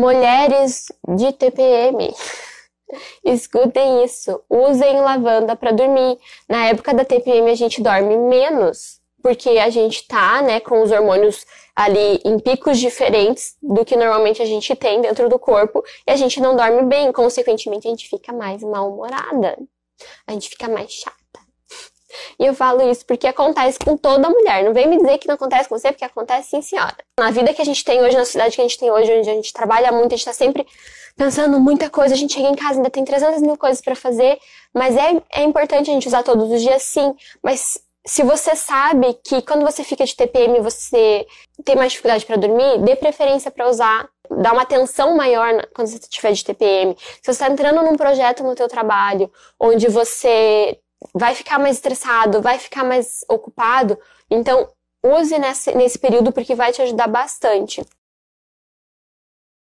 mulheres de TPM, escutem isso. Usem lavanda para dormir. Na época da TPM a gente dorme menos, porque a gente tá, né, com os hormônios ali em picos diferentes do que normalmente a gente tem dentro do corpo e a gente não dorme bem, consequentemente a gente fica mais mal-humorada. A gente fica mais chata. E eu falo isso porque acontece com toda mulher. Não vem me dizer que não acontece com você, porque acontece sim, senhora. Na vida que a gente tem hoje, na sociedade que a gente tem hoje, onde a gente trabalha muito, a gente tá sempre pensando muita coisa, a gente chega em casa ainda tem 300 mil coisas para fazer, mas é, é importante a gente usar todos os dias, sim. Mas se você sabe que quando você fica de TPM você tem mais dificuldade para dormir, dê preferência para usar, dá uma atenção maior quando você estiver de TPM. Se você está entrando num projeto no teu trabalho, onde você vai ficar mais estressado, vai ficar mais ocupado, então use nesse, nesse período porque vai te ajudar bastante.